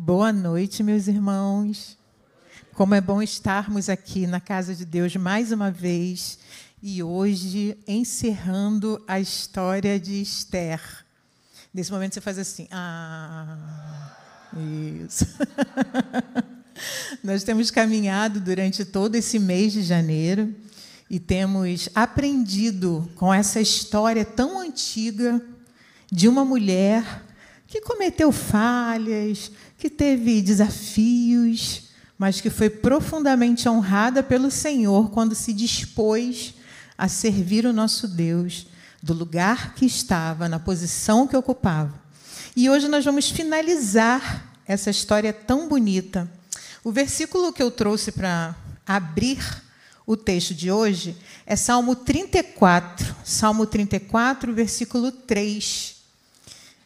Boa noite, meus irmãos. Como é bom estarmos aqui na casa de Deus mais uma vez e hoje encerrando a história de Esther. Nesse momento você faz assim: ah, isso. Nós temos caminhado durante todo esse mês de janeiro e temos aprendido com essa história tão antiga de uma mulher que cometeu falhas, que teve desafios, mas que foi profundamente honrada pelo Senhor quando se dispôs a servir o nosso Deus do lugar que estava, na posição que ocupava. E hoje nós vamos finalizar essa história tão bonita. O versículo que eu trouxe para abrir o texto de hoje é Salmo 34, Salmo 34, versículo 3.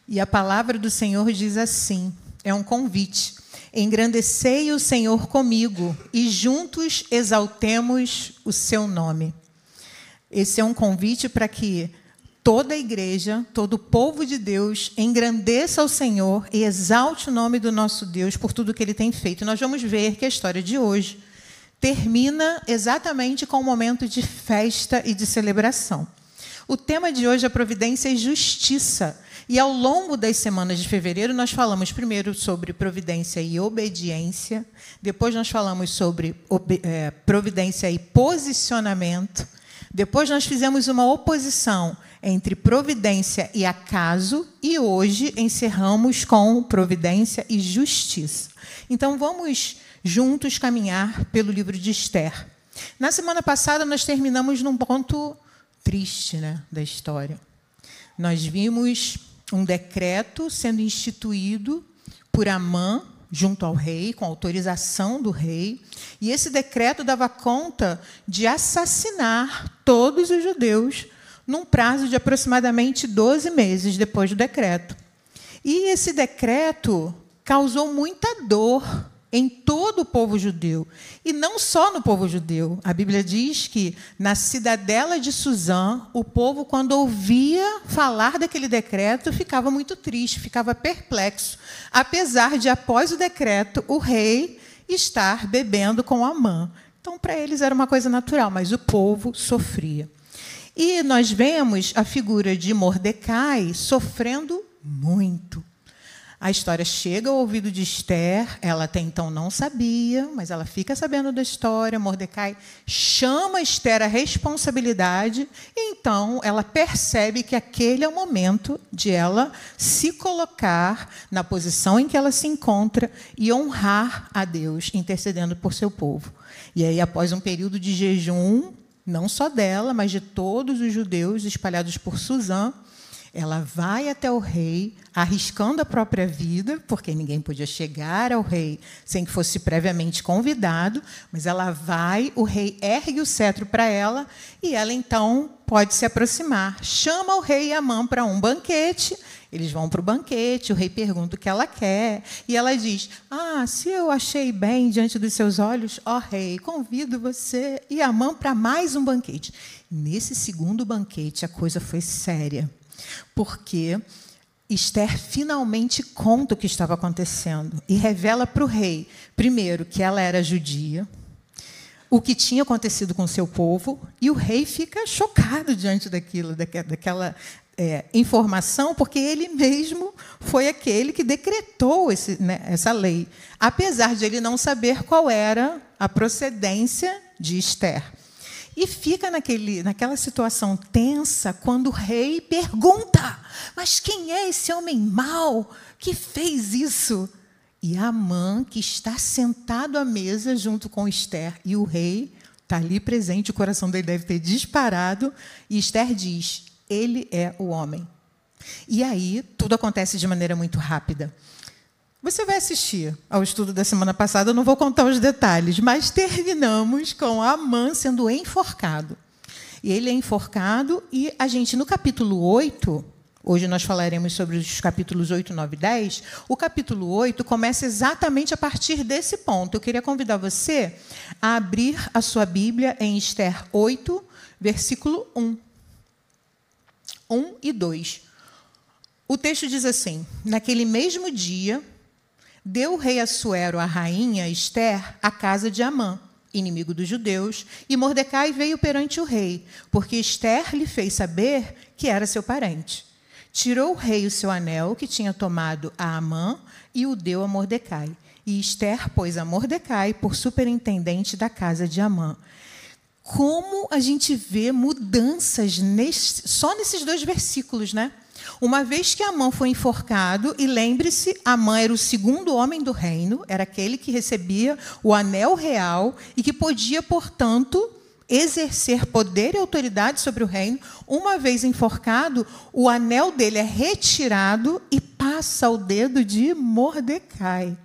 E a palavra do Senhor diz assim: é um convite. Engrandecei o Senhor comigo e juntos exaltemos o seu nome. Esse é um convite para que toda a igreja, todo o povo de Deus engrandeça o Senhor e exalte o nome do nosso Deus por tudo que ele tem feito. Nós vamos ver que a história de hoje termina exatamente com um momento de festa e de celebração. O tema de hoje é providência e justiça. E ao longo das semanas de fevereiro, nós falamos primeiro sobre providência e obediência, depois nós falamos sobre é, providência e posicionamento, depois nós fizemos uma oposição entre providência e acaso, e hoje encerramos com providência e justiça. Então vamos juntos caminhar pelo livro de Esther. Na semana passada, nós terminamos num ponto triste né, da história. Nós vimos um decreto sendo instituído por Amã junto ao rei, com autorização do rei, e esse decreto dava conta de assassinar todos os judeus num prazo de aproximadamente 12 meses depois do decreto. E esse decreto causou muita dor em todo o povo judeu. E não só no povo judeu. A Bíblia diz que na cidadela de Suzã, o povo, quando ouvia falar daquele decreto, ficava muito triste, ficava perplexo, apesar de, após o decreto, o rei estar bebendo com Amã. Então, para eles era uma coisa natural, mas o povo sofria. E nós vemos a figura de Mordecai sofrendo muito. A história chega ao ouvido de Esther, ela até então não sabia, mas ela fica sabendo da história. Mordecai chama Esther à responsabilidade, e então ela percebe que aquele é o momento de ela se colocar na posição em que ela se encontra e honrar a Deus, intercedendo por seu povo. E aí, após um período de jejum, não só dela, mas de todos os judeus espalhados por Suzã, ela vai até o rei, arriscando a própria vida, porque ninguém podia chegar ao rei sem que fosse previamente convidado, mas ela vai, o rei ergue o cetro para ela e ela então pode se aproximar. Chama o rei Amã para um banquete. Eles vão para o banquete, o rei pergunta o que ela quer, e ela diz: Ah, se eu achei bem diante dos seus olhos, ó rei, convido você e Amã para mais um banquete. Nesse segundo banquete, a coisa foi séria porque Esther finalmente conta o que estava acontecendo e revela para o rei, primeiro, que ela era judia, o que tinha acontecido com seu povo, e o rei fica chocado diante daquilo, daquela é, informação, porque ele mesmo foi aquele que decretou esse, né, essa lei, apesar de ele não saber qual era a procedência de Esther. E fica naquele, naquela situação tensa quando o rei pergunta: Mas quem é esse homem mau que fez isso? E Amã, que está sentado à mesa junto com Esther, e o rei está ali presente, o coração dele deve ter disparado, e Esther diz: Ele é o homem. E aí tudo acontece de maneira muito rápida. Você vai assistir ao estudo da semana passada, eu não vou contar os detalhes, mas terminamos com Amã sendo enforcado. E ele é enforcado, e a gente, no capítulo 8, hoje nós falaremos sobre os capítulos 8, 9 e 10, o capítulo 8 começa exatamente a partir desse ponto. Eu queria convidar você a abrir a sua Bíblia em Esther 8, versículo 1. 1 e 2. O texto diz assim: Naquele mesmo dia, deu o rei Assuero à rainha Esther a casa de Amã, inimigo dos judeus, e Mordecai veio perante o rei, porque Esther lhe fez saber que era seu parente. Tirou o rei o seu anel que tinha tomado a Amã e o deu a Mordecai. E Esther pôs a Mordecai por superintendente da casa de Amã. Como a gente vê mudanças nesse, só nesses dois versículos, né? Uma vez que Amã foi enforcado, e lembre-se, Amã era o segundo homem do reino, era aquele que recebia o anel real e que podia, portanto, exercer poder e autoridade sobre o reino. Uma vez enforcado, o anel dele é retirado e passa ao dedo de Mordecai.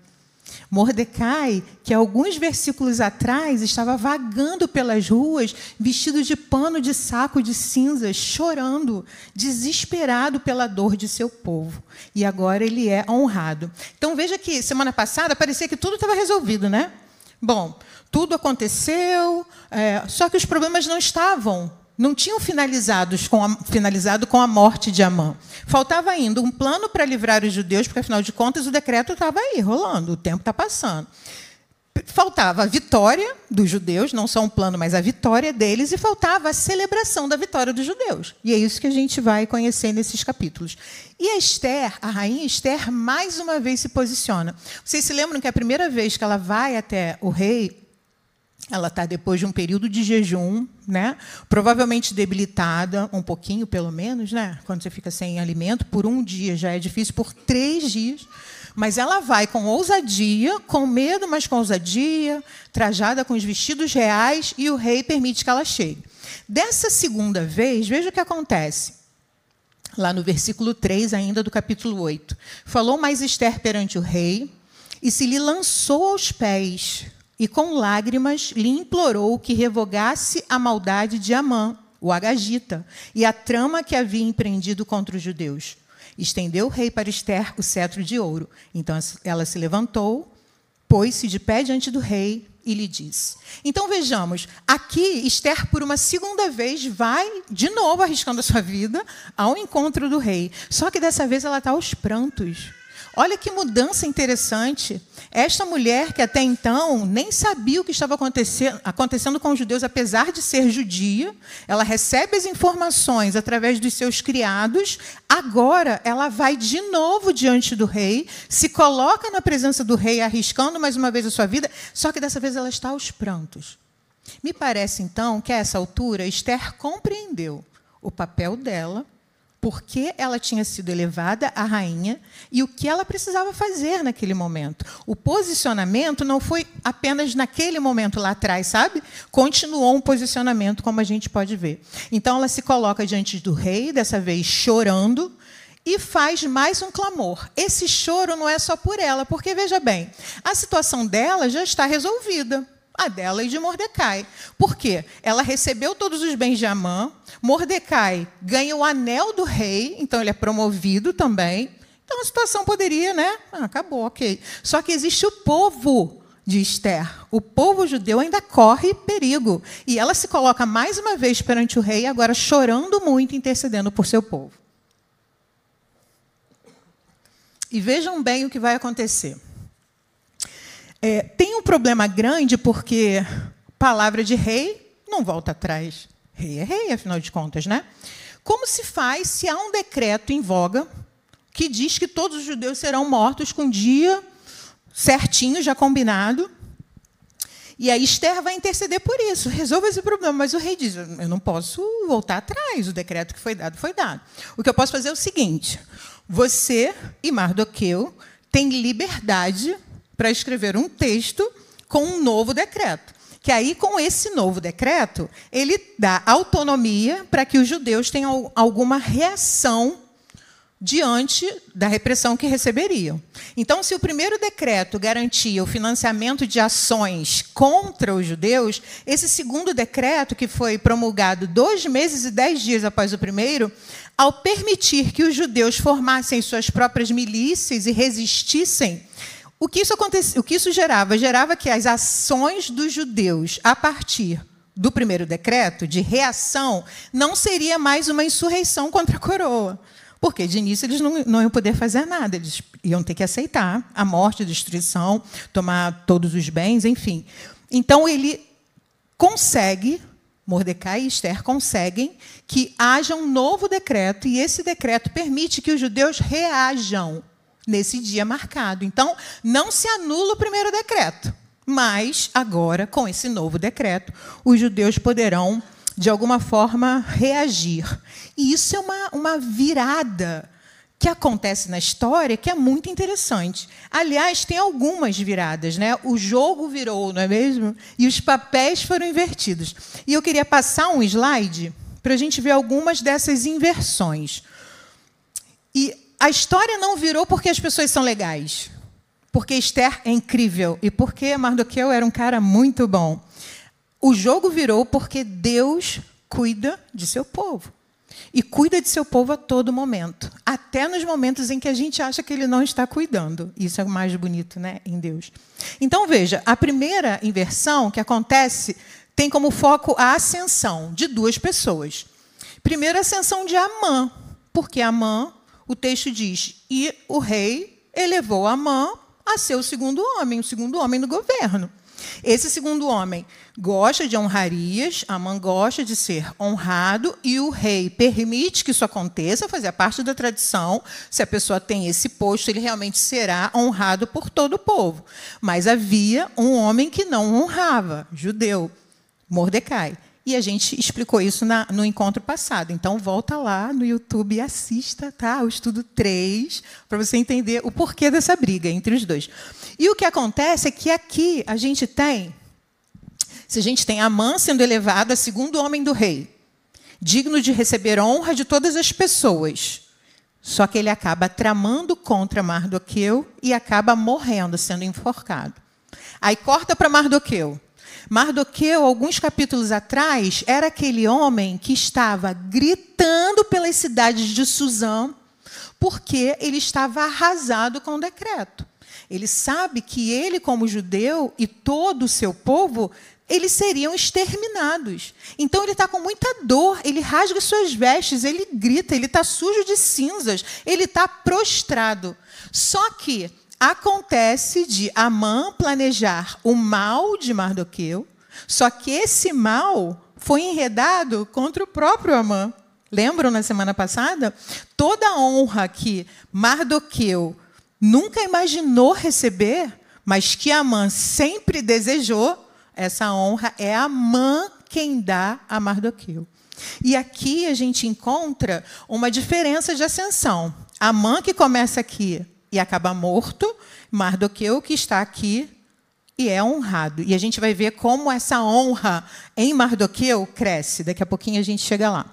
Mordecai, que alguns versículos atrás estava vagando pelas ruas, vestido de pano de saco de cinzas, chorando, desesperado pela dor de seu povo. E agora ele é honrado. Então veja que semana passada parecia que tudo estava resolvido, né? Bom, tudo aconteceu, é, só que os problemas não estavam não tinham finalizados com a, finalizado com a morte de Amã. Faltava ainda um plano para livrar os judeus, porque, afinal de contas, o decreto estava aí, rolando, o tempo está passando. Faltava a vitória dos judeus, não só um plano, mas a vitória deles, e faltava a celebração da vitória dos judeus. E é isso que a gente vai conhecer nesses capítulos. E a Esther, a rainha Esther, mais uma vez se posiciona. Vocês se lembram que a primeira vez que ela vai até o rei, ela está depois de um período de jejum, né? provavelmente debilitada, um pouquinho pelo menos, né? quando você fica sem alimento, por um dia já é difícil, por três dias. Mas ela vai com ousadia, com medo, mas com ousadia, trajada com os vestidos reais, e o rei permite que ela chegue. Dessa segunda vez, veja o que acontece. Lá no versículo 3, ainda do capítulo 8. Falou mais Esther perante o rei, e se lhe lançou aos pés e com lágrimas lhe implorou que revogasse a maldade de Amã, o Agagita, e a trama que havia empreendido contra os judeus. Estendeu o rei para Esther o cetro de ouro. Então ela se levantou, pôs-se de pé diante do rei e lhe disse. Então vejamos, aqui Esther, por uma segunda vez, vai de novo arriscando a sua vida ao encontro do rei. Só que dessa vez ela está aos prantos. Olha que mudança interessante. Esta mulher, que até então nem sabia o que estava acontecendo, acontecendo com os judeus, apesar de ser judia, ela recebe as informações através dos seus criados. Agora, ela vai de novo diante do rei, se coloca na presença do rei, arriscando mais uma vez a sua vida, só que dessa vez ela está aos prantos. Me parece, então, que a essa altura, Esther compreendeu o papel dela por que ela tinha sido elevada à rainha e o que ela precisava fazer naquele momento. O posicionamento não foi apenas naquele momento lá atrás, sabe? Continuou um posicionamento, como a gente pode ver. Então ela se coloca diante do rei, dessa vez chorando, e faz mais um clamor. Esse choro não é só por ela, porque veja bem, a situação dela já está resolvida a dela e de Mordecai. Por quê? Ela recebeu todos os bens de Amã, Mordecai ganha o anel do rei, então ele é promovido também. Então a situação poderia, né? Ah, acabou, ok. Só que existe o povo de Esther. O povo judeu ainda corre perigo. E ela se coloca mais uma vez perante o rei, agora chorando muito, intercedendo por seu povo. E vejam bem o que vai acontecer. É, tem um problema grande porque palavra de rei não volta atrás. Rei é rei, afinal de contas, né? Como se faz se há um decreto em voga que diz que todos os judeus serão mortos com dia certinho, já combinado? E aí Esther vai interceder por isso, resolva esse problema. Mas o rei diz: eu não posso voltar atrás, o decreto que foi dado foi dado. O que eu posso fazer é o seguinte: você e Mardoqueu têm liberdade para escrever um texto com um novo decreto. Que aí, com esse novo decreto, ele dá autonomia para que os judeus tenham alguma reação diante da repressão que receberiam. Então, se o primeiro decreto garantia o financiamento de ações contra os judeus, esse segundo decreto, que foi promulgado dois meses e dez dias após o primeiro, ao permitir que os judeus formassem suas próprias milícias e resistissem o que isso o que isso gerava? Gerava que as ações dos judeus a partir do primeiro decreto de reação não seria mais uma insurreição contra a coroa. Porque de início eles não, não iam poder fazer nada, eles Iam ter que aceitar a morte, a destruição, tomar todos os bens, enfim. Então ele consegue, Mordecai e Esther conseguem que haja um novo decreto, e esse decreto permite que os judeus reajam nesse dia marcado. Então, não se anula o primeiro decreto, mas agora, com esse novo decreto, os judeus poderão, de alguma forma, reagir. E isso é uma, uma virada que acontece na história que é muito interessante. Aliás, tem algumas viradas, né? O jogo virou, não é mesmo? E os papéis foram invertidos. E eu queria passar um slide para a gente ver algumas dessas inversões. E a história não virou porque as pessoas são legais, porque Esther é incrível e porque Mardoqueu era um cara muito bom. O jogo virou porque Deus cuida de seu povo e cuida de seu povo a todo momento, até nos momentos em que a gente acha que ele não está cuidando. Isso é o mais bonito, né, em Deus. Então veja, a primeira inversão que acontece tem como foco a ascensão de duas pessoas. Primeiro, a ascensão de Amã, porque Amã, o texto diz, e o rei elevou Amã a ser o segundo homem, o segundo homem do governo. Esse segundo homem gosta de honrarias, Amã gosta de ser honrado, e o rei permite que isso aconteça, fazia parte da tradição. Se a pessoa tem esse posto, ele realmente será honrado por todo o povo. Mas havia um homem que não honrava, judeu, Mordecai. E a gente explicou isso na, no encontro passado. Então, volta lá no YouTube e assista tá, o estudo 3, para você entender o porquê dessa briga entre os dois. E o que acontece é que aqui a gente tem, se a gente tem Amã sendo elevado a segundo homem do rei, digno de receber honra de todas as pessoas. Só que ele acaba tramando contra Mardoqueu e acaba morrendo, sendo enforcado. Aí corta para Mardoqueu. Mardoqueu, alguns capítulos atrás, era aquele homem que estava gritando pelas cidades de Suzã, porque ele estava arrasado com o decreto. Ele sabe que ele, como judeu, e todo o seu povo, eles seriam exterminados. Então ele está com muita dor, ele rasga suas vestes, ele grita, ele está sujo de cinzas, ele está prostrado. Só que acontece de Amã planejar o mal de Mardoqueu, só que esse mal foi enredado contra o próprio Amã. Lembram na semana passada? Toda a honra que Mardoqueu nunca imaginou receber, mas que Amã sempre desejou, essa honra é Amã quem dá a Mardoqueu. E aqui a gente encontra uma diferença de ascensão. Amã que começa aqui e acaba morto, Mardoqueu que está aqui e é honrado. E a gente vai ver como essa honra em Mardoqueu cresce. Daqui a pouquinho a gente chega lá.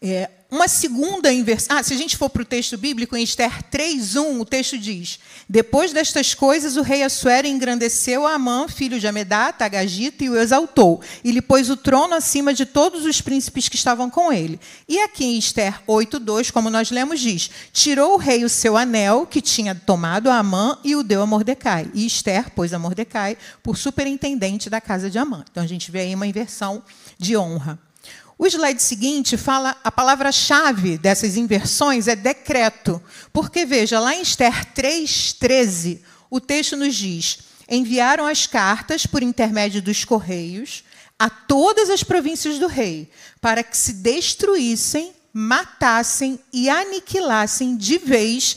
É, uma segunda inversão. Ah, se a gente for para o texto bíblico, em Esther 3:1, o texto diz: Depois destas coisas, o rei Assuero engrandeceu a Amã, filho de Amedata, Agagita, e o exaltou, e lhe pôs o trono acima de todos os príncipes que estavam com ele. E aqui em Esther 8:2, como nós lemos, diz: Tirou o rei o seu anel que tinha tomado a Amã e o deu a Mordecai. E Esther pôs a Mordecai por superintendente da casa de Amã. Então a gente vê aí uma inversão de honra. O slide seguinte fala a palavra-chave dessas inversões é decreto. Porque, veja, lá em Esther 3,13, o texto nos diz: enviaram as cartas por intermédio dos correios a todas as províncias do rei, para que se destruíssem, matassem e aniquilassem de vez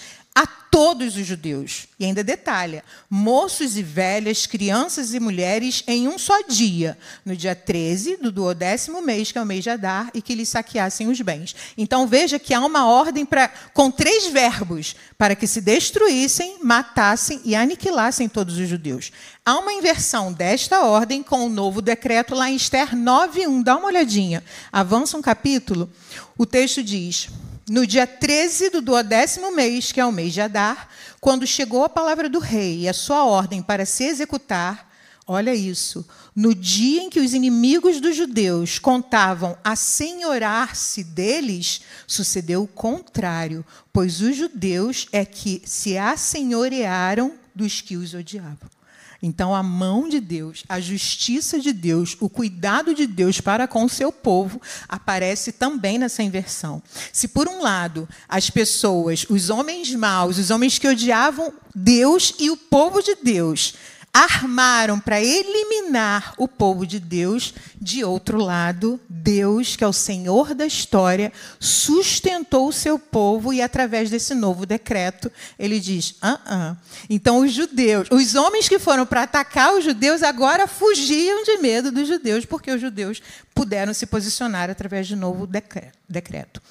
todos os judeus. E ainda detalha: moços e velhas, crianças e mulheres em um só dia, no dia 13 do duodécimo mês, que é o mês de Adar, e que lhes saqueassem os bens. Então veja que há uma ordem para, com três verbos para que se destruíssem, matassem e aniquilassem todos os judeus. Há uma inversão desta ordem com o novo decreto lá em Esther 9.1. Dá uma olhadinha. Avança um capítulo. O texto diz no dia 13 do duodécimo mês, que é o mês de Adar, quando chegou a palavra do rei e a sua ordem para se executar, olha isso, no dia em que os inimigos dos judeus contavam a senhorar-se deles, sucedeu o contrário, pois os judeus é que se assenhorearam dos que os odiavam. Então, a mão de Deus, a justiça de Deus, o cuidado de Deus para com o seu povo aparece também nessa inversão. Se, por um lado, as pessoas, os homens maus, os homens que odiavam Deus e o povo de Deus, armaram para eliminar o povo de Deus. De outro lado, Deus, que é o Senhor da história, sustentou o seu povo e, através desse novo decreto, ele diz: ah, ah. Então, os judeus, os homens que foram para atacar os judeus, agora fugiam de medo dos judeus, porque os judeus puderam se posicionar através de novo decreto.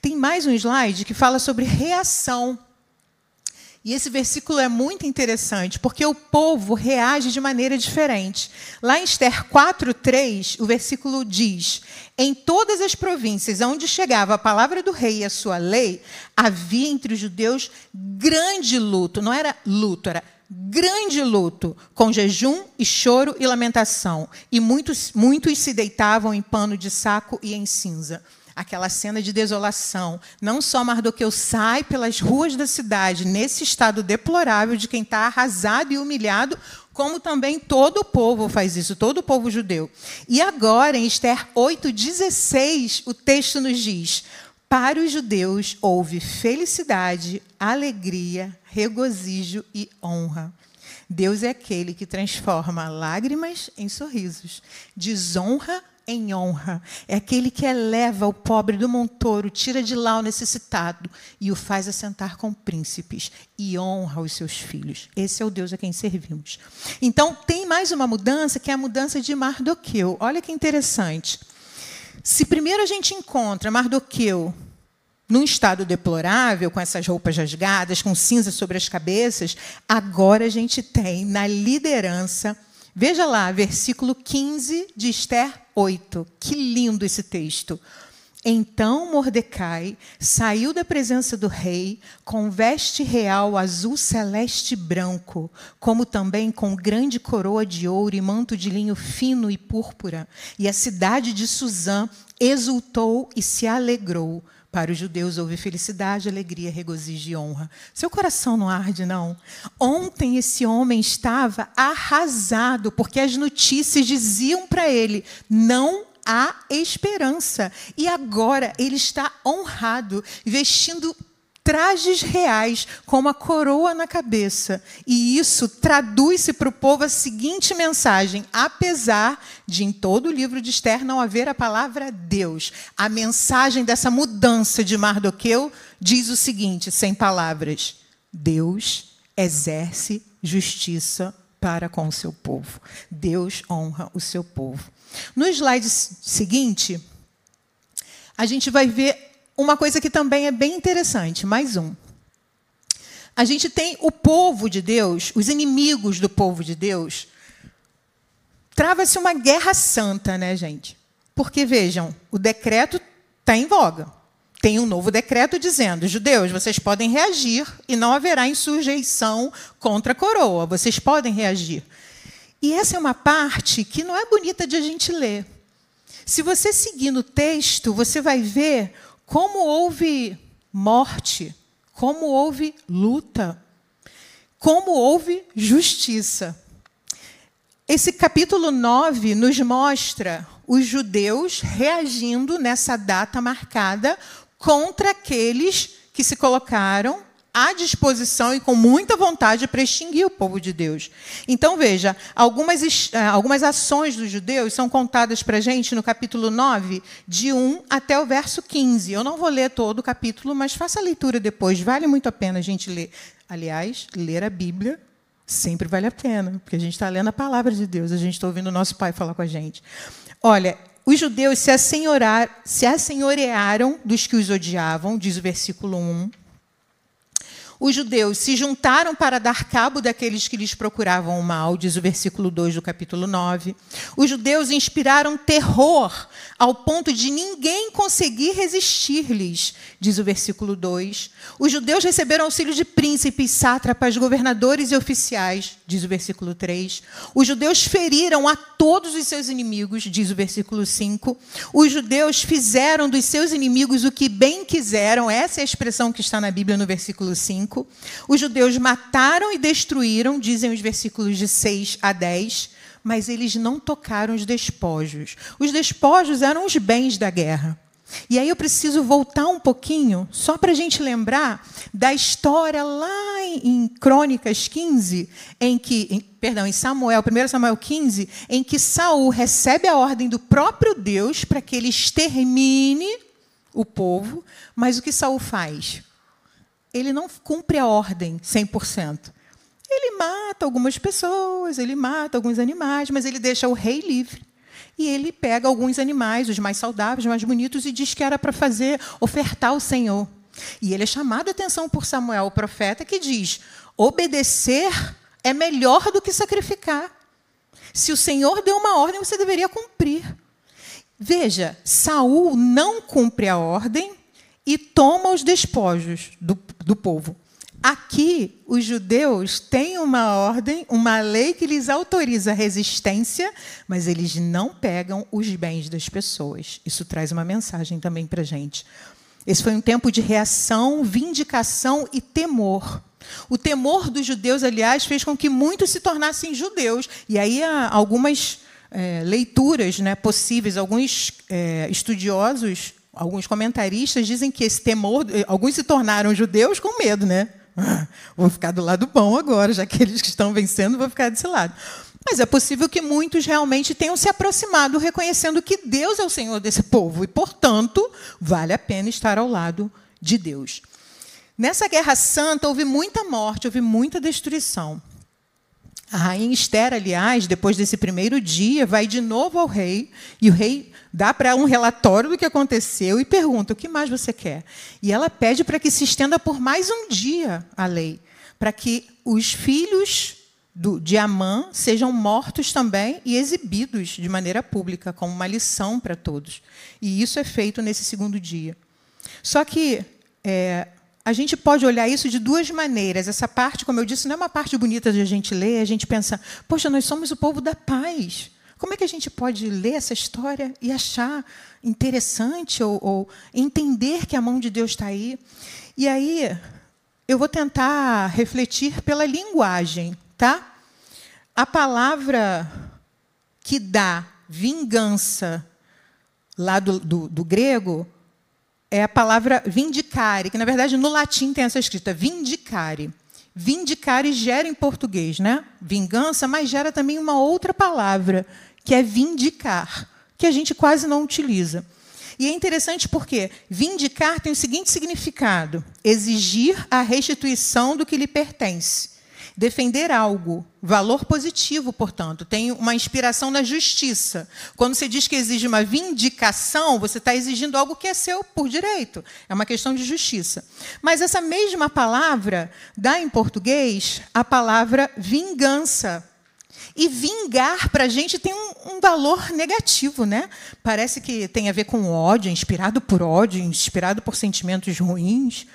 Tem mais um slide que fala sobre reação e esse versículo é muito interessante, porque o povo reage de maneira diferente. Lá em Esther 4:3, o versículo diz: Em todas as províncias onde chegava a palavra do rei e a sua lei, havia entre os judeus grande luto. Não era luto, era grande luto, com jejum e choro e lamentação. E muitos, muitos se deitavam em pano de saco e em cinza aquela cena de desolação. Não só Mardoqueu sai pelas ruas da cidade nesse estado deplorável de quem está arrasado e humilhado, como também todo o povo faz isso, todo o povo judeu. E agora, em Esther 8,16, o texto nos diz: Para os judeus houve felicidade, alegria, regozijo e honra. Deus é aquele que transforma lágrimas em sorrisos, desonra em honra. É aquele que eleva o pobre do montouro, tira de lá o necessitado e o faz assentar com príncipes e honra os seus filhos. Esse é o Deus a quem servimos. Então, tem mais uma mudança, que é a mudança de Mardoqueu. Olha que interessante. Se primeiro a gente encontra Mardoqueu num estado deplorável, com essas roupas rasgadas, com cinza sobre as cabeças, agora a gente tem na liderança Veja lá, versículo 15 de Esther 8. Que lindo esse texto. Então Mordecai saiu da presença do rei com veste real azul celeste branco, como também com grande coroa de ouro e manto de linho fino e púrpura. E a cidade de Suzã exultou e se alegrou, para os judeus houve felicidade, alegria, regozijo e honra. Seu coração não arde, não? Ontem esse homem estava arrasado, porque as notícias diziam para ele: não há esperança. E agora ele está honrado, vestindo trajes reais com uma coroa na cabeça. E isso traduz-se para o povo a seguinte mensagem: apesar de em todo o livro de Esther não haver a palavra Deus, a mensagem dessa mudança de Mardoqueu diz o seguinte, sem palavras: Deus exerce justiça para com o seu povo. Deus honra o seu povo. No slide seguinte, a gente vai ver uma coisa que também é bem interessante, mais um. A gente tem o povo de Deus, os inimigos do povo de Deus. Trava-se uma guerra santa, né, gente? Porque, vejam, o decreto está em voga. Tem um novo decreto dizendo: judeus, vocês podem reagir e não haverá insurreição contra a coroa. Vocês podem reagir. E essa é uma parte que não é bonita de a gente ler. Se você seguir no texto, você vai ver como houve morte, como houve luta, como houve justiça. Esse capítulo 9 nos mostra os judeus reagindo nessa data marcada contra aqueles que se colocaram à disposição e com muita vontade para extinguir o povo de Deus. Então, veja, algumas, eh, algumas ações dos judeus são contadas para a gente no capítulo 9, de 1 até o verso 15. Eu não vou ler todo o capítulo, mas faça a leitura depois, vale muito a pena a gente ler. Aliás, ler a Bíblia sempre vale a pena, porque a gente está lendo a palavra de Deus, a gente está ouvindo o nosso Pai falar com a gente. Olha, os judeus se, se assenhorearam dos que os odiavam, diz o versículo 1 os judeus se juntaram para dar cabo daqueles que lhes procuravam o mal, diz o versículo 2 do capítulo 9. Os judeus inspiraram terror ao ponto de ninguém conseguir resistir-lhes, diz o versículo 2. Os judeus receberam auxílio de príncipes, sátrapas, governadores e oficiais, diz o versículo 3. Os judeus feriram a todos os seus inimigos, diz o versículo 5. Os judeus fizeram dos seus inimigos o que bem quiseram, essa é a expressão que está na Bíblia no versículo 5. 5. Os judeus mataram e destruíram, dizem os versículos de 6 a 10, mas eles não tocaram os despojos. Os despojos eram os bens da guerra. E aí eu preciso voltar um pouquinho, só para a gente lembrar da história lá em, Crônicas 15, em que, em, perdão, em Samuel, 1 Samuel 15, em que Saul recebe a ordem do próprio Deus para que ele extermine o povo, mas o que Saul faz? Ele não cumpre a ordem 100%. Ele mata algumas pessoas, ele mata alguns animais, mas ele deixa o rei livre. E ele pega alguns animais, os mais saudáveis, os mais bonitos, e diz que era para fazer, ofertar ao Senhor. E ele é chamado a atenção por Samuel, o profeta, que diz: obedecer é melhor do que sacrificar. Se o Senhor deu uma ordem, você deveria cumprir. Veja, Saul não cumpre a ordem e toma os despojos do, do povo. Aqui, os judeus têm uma ordem, uma lei que lhes autoriza resistência, mas eles não pegam os bens das pessoas. Isso traz uma mensagem também para a gente. Esse foi um tempo de reação, vindicação e temor. O temor dos judeus, aliás, fez com que muitos se tornassem judeus. E aí há algumas é, leituras né, possíveis, alguns é, estudiosos, alguns comentaristas dizem que esse temor, alguns se tornaram judeus com medo, né? vou ficar do lado bom agora, já que eles que estão vencendo, vou ficar desse lado. Mas é possível que muitos realmente tenham se aproximado, reconhecendo que Deus é o Senhor desse povo e, portanto, vale a pena estar ao lado de Deus. Nessa guerra santa houve muita morte, houve muita destruição. A rainha Esther, aliás, depois desse primeiro dia, vai de novo ao rei, e o rei dá para um relatório do que aconteceu e pergunta: o que mais você quer? E ela pede para que se estenda por mais um dia a lei, para que os filhos do, de Amã sejam mortos também e exibidos de maneira pública, como uma lição para todos. E isso é feito nesse segundo dia. Só que é, a gente pode olhar isso de duas maneiras. Essa parte, como eu disse, não é uma parte bonita de a gente ler, a gente pensa, poxa, nós somos o povo da paz. Como é que a gente pode ler essa história e achar interessante ou, ou entender que a mão de Deus está aí? E aí, eu vou tentar refletir pela linguagem, tá? A palavra que dá vingança lá do, do, do grego é a palavra vindicare, que na verdade no latim tem essa escrita, vindicare. Vindicare gera em português, né? Vingança, mas gera também uma outra palavra, que é vindicar, que a gente quase não utiliza. E é interessante porque vindicar tem o seguinte significado: exigir a restituição do que lhe pertence. Defender algo, valor positivo, portanto, tem uma inspiração na justiça. Quando você diz que exige uma vindicação, você está exigindo algo que é seu por direito. É uma questão de justiça. Mas essa mesma palavra dá em português a palavra vingança. E vingar para a gente tem um, um, valor negativo, né? Parece que tem a ver com ódio, inspirado por ódio, inspirado por sentimentos ruins.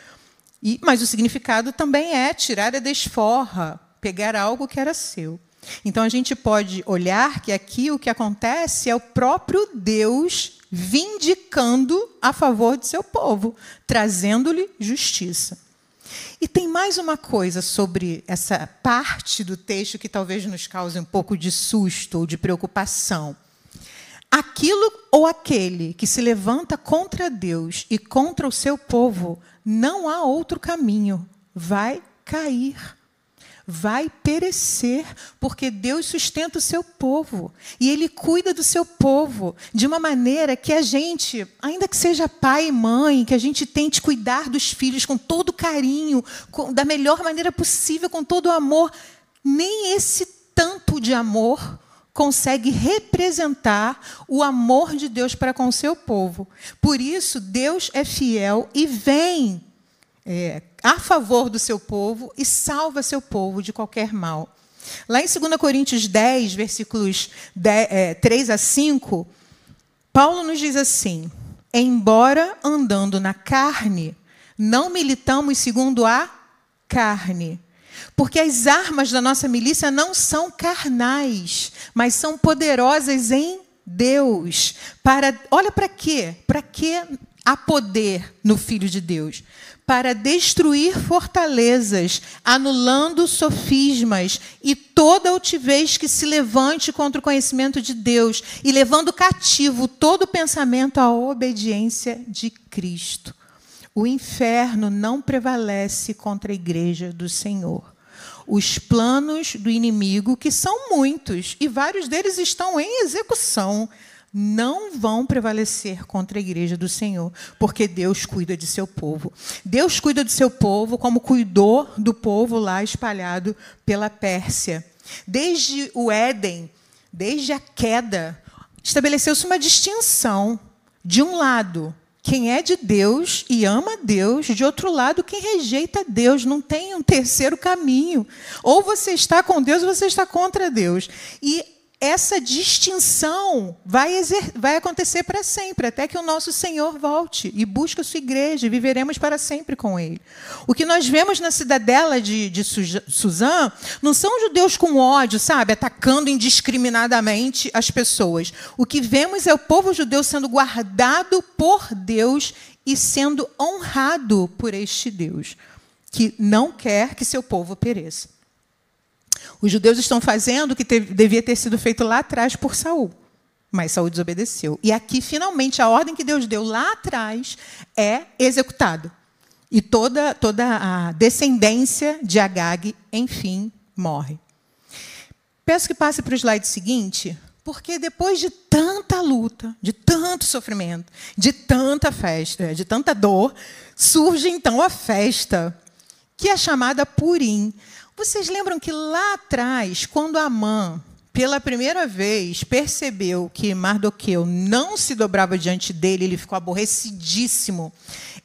E, mas o significado também é tirar a desforra, pegar algo que era seu. Então a gente pode olhar que aqui o que acontece é o próprio Deus vindicando a favor de seu povo, trazendo-lhe justiça. E tem mais uma coisa sobre essa parte do texto que talvez nos cause um pouco de susto ou de preocupação. Aquilo ou aquele que se levanta contra Deus e contra o seu povo, não há outro caminho, vai cair. Vai perecer, porque Deus sustenta o seu povo e Ele cuida do seu povo de uma maneira que a gente, ainda que seja pai e mãe, que a gente tente cuidar dos filhos com todo carinho, com, da melhor maneira possível, com todo o amor, nem esse tanto de amor consegue representar o amor de Deus para com o seu povo. Por isso, Deus é fiel e vem é, a favor do seu povo e salva seu povo de qualquer mal. Lá em 2 Coríntios 10, versículos 10, é, 3 a 5, Paulo nos diz assim: Embora andando na carne, não militamos segundo a carne porque as armas da nossa milícia não são carnais, mas são poderosas em Deus. Para, olha para quê? Para quê Há poder no Filho de Deus para destruir fortalezas, anulando sofismas e toda altivez que se levante contra o conhecimento de Deus e levando cativo todo pensamento à obediência de Cristo. O inferno não prevalece contra a igreja do Senhor. Os planos do inimigo, que são muitos, e vários deles estão em execução, não vão prevalecer contra a igreja do Senhor, porque Deus cuida de seu povo. Deus cuida do seu povo como cuidou do povo lá espalhado pela Pérsia. Desde o Éden, desde a queda, estabeleceu-se uma distinção. De um lado, quem é de Deus e ama Deus, de outro lado, quem rejeita Deus, não tem um terceiro caminho. Ou você está com Deus ou você está contra Deus. E essa distinção vai, vai acontecer para sempre, até que o nosso Senhor volte e busque a sua igreja, e viveremos para sempre com Ele. O que nós vemos na cidadela de, de Suzã não são judeus com ódio, sabe, atacando indiscriminadamente as pessoas. O que vemos é o povo judeu sendo guardado por Deus e sendo honrado por este Deus, que não quer que seu povo pereça. Os judeus estão fazendo o que teve, devia ter sido feito lá atrás por Saul. Mas Saul desobedeceu. E aqui, finalmente, a ordem que Deus deu lá atrás é executada. E toda, toda a descendência de Agag, enfim, morre. Peço que passe para o slide seguinte, porque depois de tanta luta, de tanto sofrimento, de tanta festa, de tanta dor, surge então a festa, que é chamada Purim. Vocês lembram que lá atrás, quando Amã, pela primeira vez, percebeu que Mardoqueu não se dobrava diante dele, ele ficou aborrecidíssimo.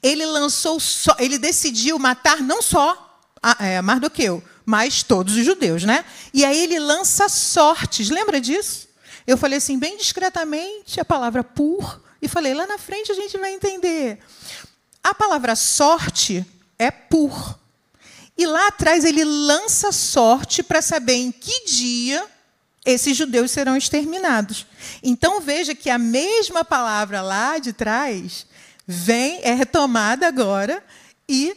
Ele lançou só, ele decidiu matar não só é, Mardoqueu, mas todos os judeus, né? E aí ele lança sortes. Lembra disso? Eu falei assim, bem discretamente, a palavra pur, e falei, lá na frente a gente vai entender. A palavra sorte é pur. E lá atrás ele lança sorte para saber em que dia esses judeus serão exterminados. Então veja que a mesma palavra lá de trás vem é retomada agora e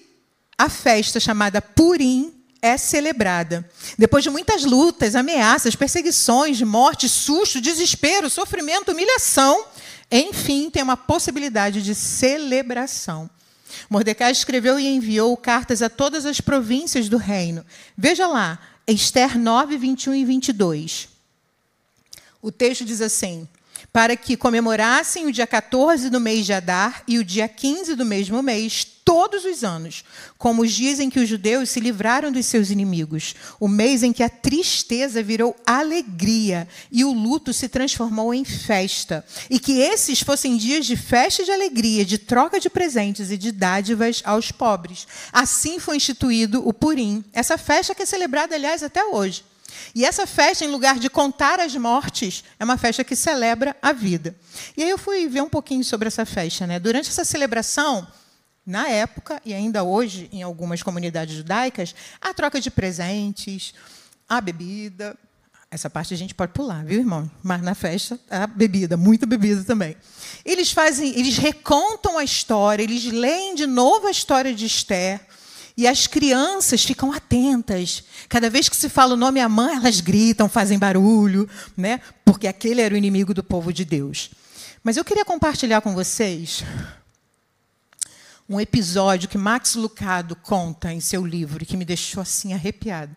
a festa chamada Purim é celebrada. Depois de muitas lutas, ameaças, perseguições, morte, susto, desespero, sofrimento, humilhação, enfim, tem uma possibilidade de celebração. Mordecai escreveu e enviou cartas a todas as províncias do reino. Veja lá, Esther 9, 21 e 22. O texto diz assim: para que comemorassem o dia 14 do mês de Adar e o dia 15 do mesmo mês, todos os anos, como os dias em que os judeus se livraram dos seus inimigos, o mês em que a tristeza virou alegria e o luto se transformou em festa, e que esses fossem dias de festa e de alegria, de troca de presentes e de dádivas aos pobres. Assim foi instituído o Purim, essa festa que é celebrada, aliás, até hoje. E essa festa, em lugar de contar as mortes, é uma festa que celebra a vida. E aí eu fui ver um pouquinho sobre essa festa. Né? Durante essa celebração, na época, e ainda hoje em algumas comunidades judaicas, a troca de presentes, a bebida. Essa parte a gente pode pular, viu, irmão? Mas na festa, a bebida, muita bebida também. Eles fazem, eles recontam a história, eles leem de novo a história de Esther. E as crianças ficam atentas. Cada vez que se fala o nome Amã, elas gritam, fazem barulho, né? porque aquele era o inimigo do povo de Deus. Mas eu queria compartilhar com vocês um episódio que Max Lucado conta em seu livro, que me deixou assim arrepiado.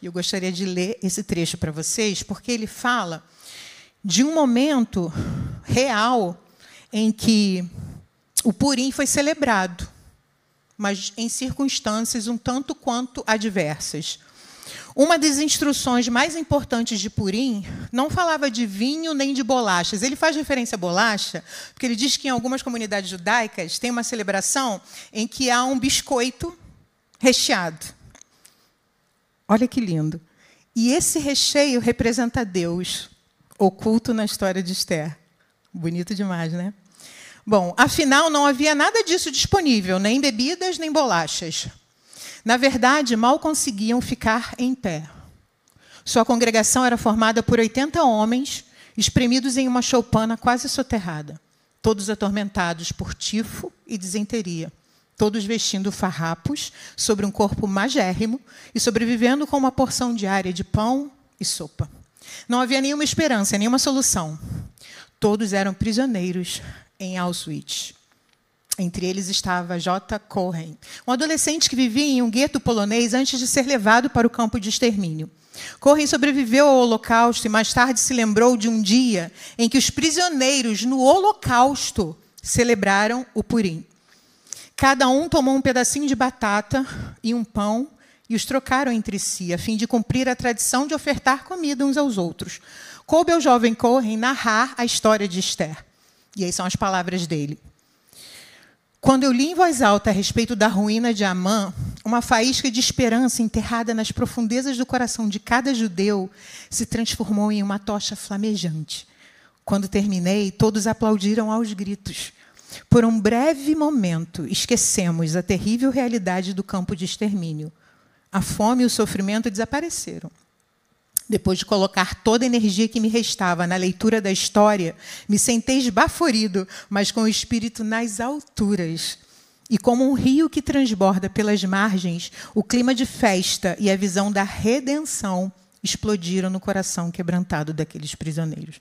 E eu gostaria de ler esse trecho para vocês, porque ele fala de um momento real em que o Purim foi celebrado mas em circunstâncias um tanto quanto adversas. Uma das instruções mais importantes de Purim não falava de vinho nem de bolachas. Ele faz referência à bolacha, porque ele diz que em algumas comunidades judaicas tem uma celebração em que há um biscoito recheado. Olha que lindo. E esse recheio representa Deus, oculto na história de Esther. Bonito demais, né? Bom, afinal, não havia nada disso disponível, nem bebidas, nem bolachas. Na verdade, mal conseguiam ficar em pé. Sua congregação era formada por 80 homens, espremidos em uma choupana quase soterrada. todos atormentados por tifo e disenteria, todos vestindo farrapos sobre um corpo magérrimo e sobrevivendo com uma porção diária de pão e sopa. Não havia nenhuma esperança, nenhuma solução. Todos eram prisioneiros em Auschwitz. Entre eles estava J. Cohen, um adolescente que vivia em um gueto polonês antes de ser levado para o campo de extermínio. Cohen sobreviveu ao Holocausto e mais tarde se lembrou de um dia em que os prisioneiros no Holocausto celebraram o Purim. Cada um tomou um pedacinho de batata e um pão e os trocaram entre si, a fim de cumprir a tradição de ofertar comida uns aos outros. Coube ao jovem Cohen narrar a história de Esther. E aí são as palavras dele. Quando eu li em voz alta a respeito da ruína de Amã, uma faísca de esperança enterrada nas profundezas do coração de cada judeu se transformou em uma tocha flamejante. Quando terminei, todos aplaudiram aos gritos. Por um breve momento, esquecemos a terrível realidade do campo de extermínio. A fome e o sofrimento desapareceram. Depois de colocar toda a energia que me restava na leitura da história, me sentei esbaforido, mas com o espírito nas alturas. E como um rio que transborda pelas margens, o clima de festa e a visão da redenção explodiram no coração quebrantado daqueles prisioneiros.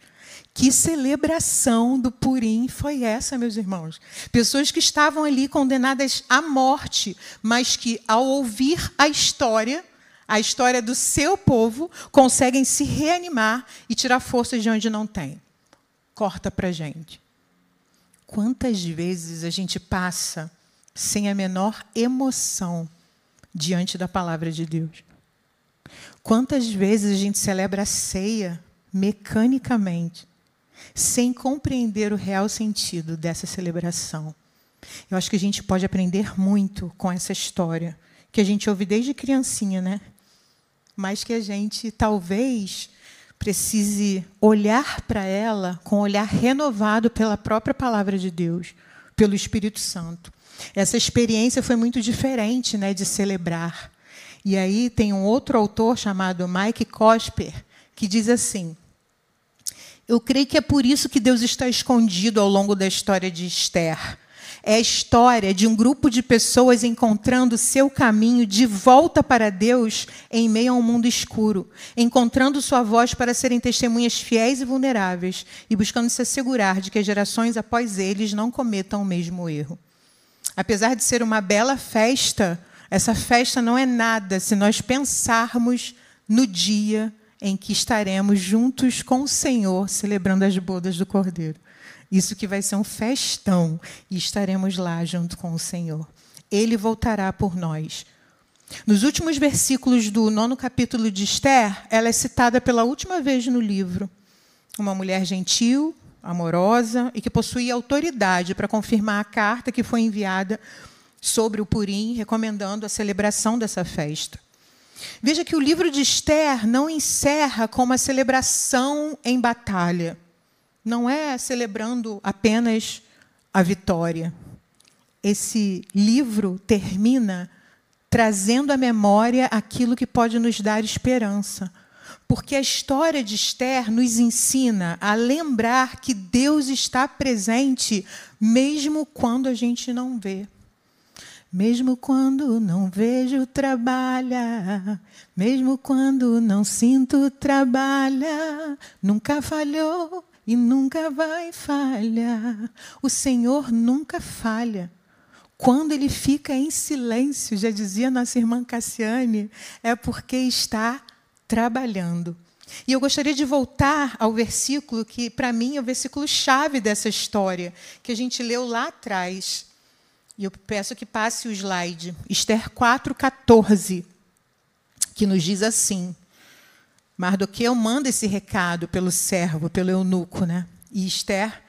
Que celebração do Purim foi essa, meus irmãos? Pessoas que estavam ali condenadas à morte, mas que, ao ouvir a história, a história do seu povo, conseguem se reanimar e tirar forças de onde não tem. Corta para a gente. Quantas vezes a gente passa sem a menor emoção diante da palavra de Deus? Quantas vezes a gente celebra a ceia mecanicamente, sem compreender o real sentido dessa celebração? Eu acho que a gente pode aprender muito com essa história, que a gente ouve desde criancinha, né? Mas que a gente talvez precise olhar para ela com um olhar renovado pela própria palavra de Deus, pelo Espírito Santo. Essa experiência foi muito diferente né, de celebrar. E aí tem um outro autor chamado Mike Cosper que diz assim: Eu creio que é por isso que Deus está escondido ao longo da história de Esther é a história de um grupo de pessoas encontrando seu caminho de volta para Deus em meio a um mundo escuro, encontrando sua voz para serem testemunhas fiéis e vulneráveis e buscando se assegurar de que as gerações após eles não cometam o mesmo erro. Apesar de ser uma bela festa, essa festa não é nada se nós pensarmos no dia em que estaremos juntos com o Senhor celebrando as bodas do Cordeiro. Isso que vai ser um festão e estaremos lá junto com o Senhor. Ele voltará por nós. Nos últimos versículos do nono capítulo de Esther, ela é citada pela última vez no livro. Uma mulher gentil, amorosa e que possuía autoridade para confirmar a carta que foi enviada sobre o Purim, recomendando a celebração dessa festa. Veja que o livro de Esther não encerra com uma celebração em batalha não é celebrando apenas a vitória. Esse livro termina trazendo à memória aquilo que pode nos dar esperança. Porque a história de Esther nos ensina a lembrar que Deus está presente mesmo quando a gente não vê. Mesmo quando não vejo, trabalha. Mesmo quando não sinto, trabalha. Nunca falhou, e nunca vai falhar. O Senhor nunca falha. Quando ele fica em silêncio, já dizia nossa irmã Cassiane, é porque está trabalhando. E eu gostaria de voltar ao versículo que, para mim, é o versículo chave dessa história, que a gente leu lá atrás. E eu peço que passe o slide. Esther 4,14, que nos diz assim: Mardoqueu manda esse recado pelo servo, pelo eunuco, né? E Esther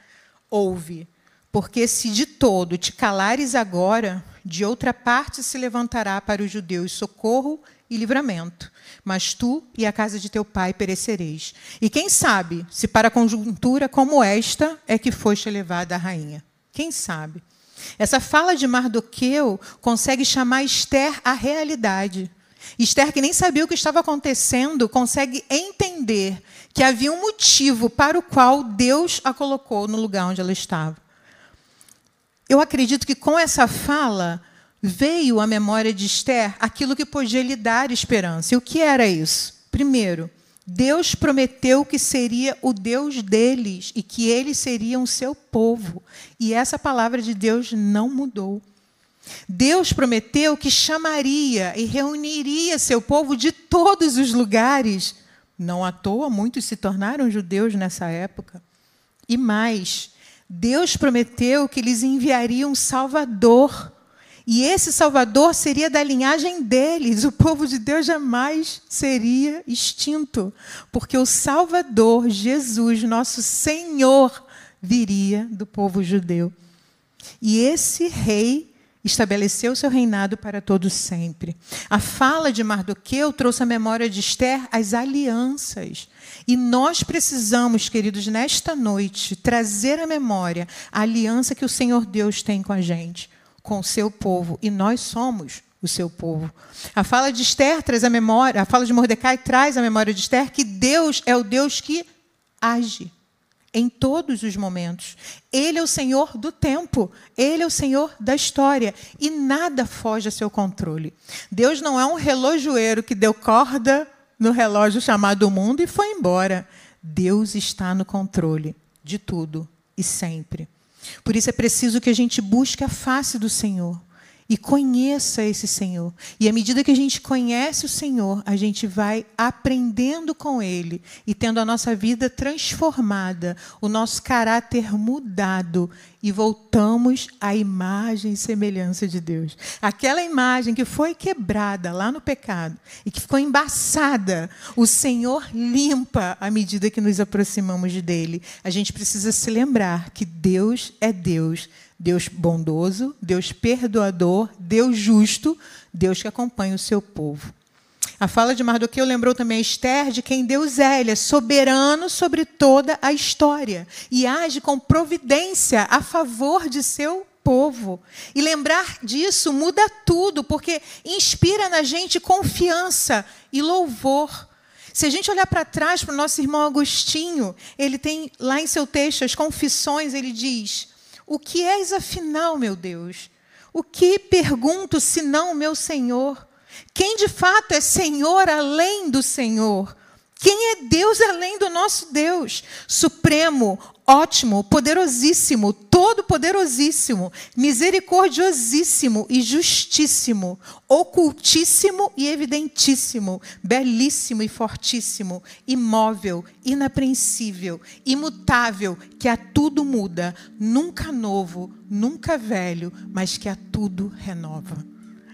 ouve. Porque se de todo te calares agora, de outra parte se levantará para os judeus socorro e livramento. Mas tu e a casa de teu pai perecereis. E quem sabe se para conjuntura como esta é que foste levada a rainha? Quem sabe? Essa fala de Mardoqueu consegue chamar Esther à realidade. Esther, que nem sabia o que estava acontecendo, consegue entender que havia um motivo para o qual Deus a colocou no lugar onde ela estava. eu acredito que com essa fala veio à memória de Esther aquilo que podia lhe dar esperança. E o que era isso? Primeiro, Deus prometeu que seria o Deus deles e que eles seriam seu povo. E essa palavra de Deus não mudou. Deus prometeu que chamaria e reuniria seu povo de todos os lugares. Não à toa, muitos se tornaram judeus nessa época. E mais, Deus prometeu que lhes enviaria um Salvador e esse Salvador seria da linhagem deles. O povo de Deus jamais seria extinto, porque o Salvador, Jesus, nosso Senhor, viria do povo judeu. E esse rei estabeleceu seu reinado para todos sempre. A fala de Mardoqueu trouxe à memória de Esther as alianças. E nós precisamos, queridos, nesta noite, trazer à memória a aliança que o Senhor Deus tem com a gente com o seu povo e nós somos o seu povo. A fala de Esther traz a memória, a fala de Mordecai traz a memória de Esther que Deus é o Deus que age em todos os momentos. Ele é o Senhor do tempo, ele é o Senhor da história e nada foge a seu controle. Deus não é um relojoeiro que deu corda no relógio chamado mundo e foi embora. Deus está no controle de tudo e sempre. Por isso é preciso que a gente busque a face do Senhor e conheça esse Senhor. E à medida que a gente conhece o Senhor, a gente vai aprendendo com Ele e tendo a nossa vida transformada, o nosso caráter mudado e voltamos à imagem e semelhança de Deus. Aquela imagem que foi quebrada lá no pecado e que ficou embaçada, o Senhor limpa à medida que nos aproximamos dele. A gente precisa se lembrar que Deus é Deus Deus bondoso, Deus perdoador, Deus justo, Deus que acompanha o seu povo. A fala de Mardoqueu lembrou também Esther de quem Deus é. Ele é soberano sobre toda a história e age com providência a favor de seu povo. E lembrar disso muda tudo, porque inspira na gente confiança e louvor. Se a gente olhar para trás para o nosso irmão Agostinho, ele tem lá em seu texto as confissões, ele diz: o que és afinal, meu Deus? O que pergunto senão meu Senhor? Quem de fato é Senhor além do Senhor? Quem é Deus além do nosso Deus? Supremo, ótimo, poderosíssimo, todo-poderosíssimo, misericordiosíssimo e justíssimo, ocultíssimo e evidentíssimo, belíssimo e fortíssimo, imóvel, inapreensível, imutável, que a tudo muda, nunca novo, nunca velho, mas que a tudo renova.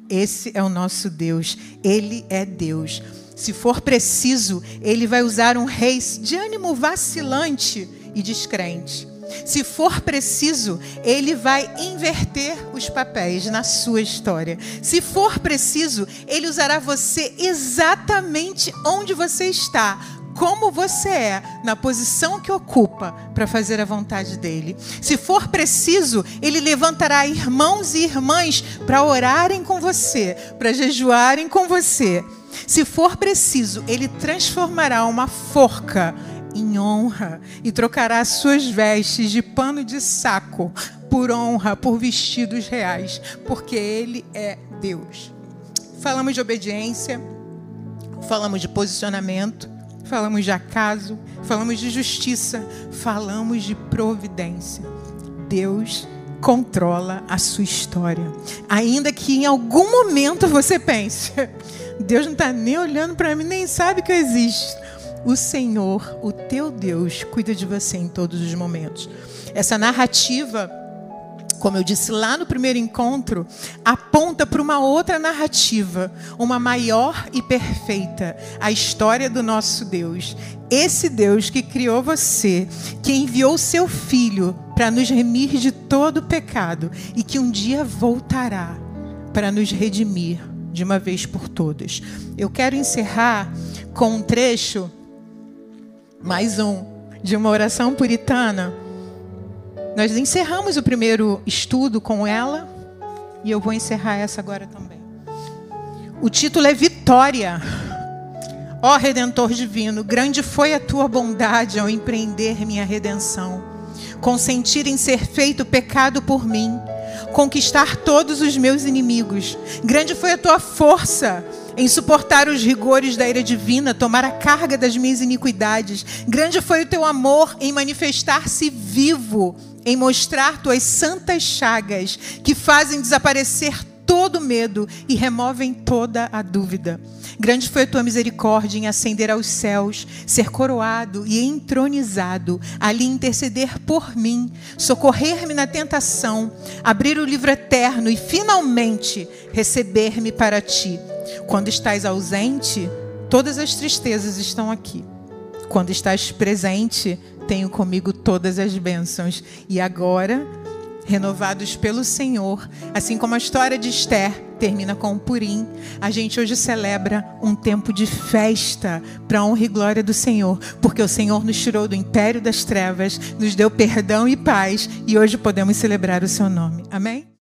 Esse é o nosso Deus, ele é Deus. Se for preciso, ele vai usar um rei de ânimo vacilante e descrente. Se for preciso, ele vai inverter os papéis na sua história. Se for preciso, ele usará você exatamente onde você está, como você é, na posição que ocupa, para fazer a vontade dele. Se for preciso, ele levantará irmãos e irmãs para orarem com você, para jejuarem com você. Se for preciso, ele transformará uma forca em honra e trocará suas vestes de pano de saco por honra, por vestidos reais, porque ele é Deus. Falamos de obediência, falamos de posicionamento, falamos de acaso, falamos de justiça, falamos de providência. Deus controla a sua história. Ainda que em algum momento você pense, Deus não está nem olhando para mim, nem sabe que eu existo. O Senhor, o teu Deus, cuida de você em todos os momentos. Essa narrativa, como eu disse lá no primeiro encontro, aponta para uma outra narrativa, uma maior e perfeita, a história do nosso Deus. Esse Deus que criou você, que enviou seu Filho para nos remir de todo pecado e que um dia voltará para nos redimir de uma vez por todas. Eu quero encerrar com um trecho, mais um, de uma oração puritana. Nós encerramos o primeiro estudo com ela e eu vou encerrar essa agora também. O título é Vitória. Ó Redentor divino, grande foi a tua bondade ao empreender minha redenção, consentir em ser feito pecado por mim conquistar todos os meus inimigos. Grande foi a tua força em suportar os rigores da ira divina, tomar a carga das minhas iniquidades. Grande foi o teu amor em manifestar-se vivo, em mostrar tuas santas chagas, que fazem desaparecer todo medo e removem toda a dúvida. Grande foi a tua misericórdia em ascender aos céus, ser coroado e entronizado, ali interceder por mim, socorrer-me na tentação, abrir o livro eterno e finalmente receber-me para ti. Quando estás ausente, todas as tristezas estão aqui. Quando estás presente, tenho comigo todas as bênçãos. E agora, renovados pelo Senhor, assim como a história de Esther termina com o Purim, a gente hoje celebra um tempo de festa para a honra e glória do Senhor, porque o Senhor nos tirou do império das trevas, nos deu perdão e paz, e hoje podemos celebrar o seu nome. Amém?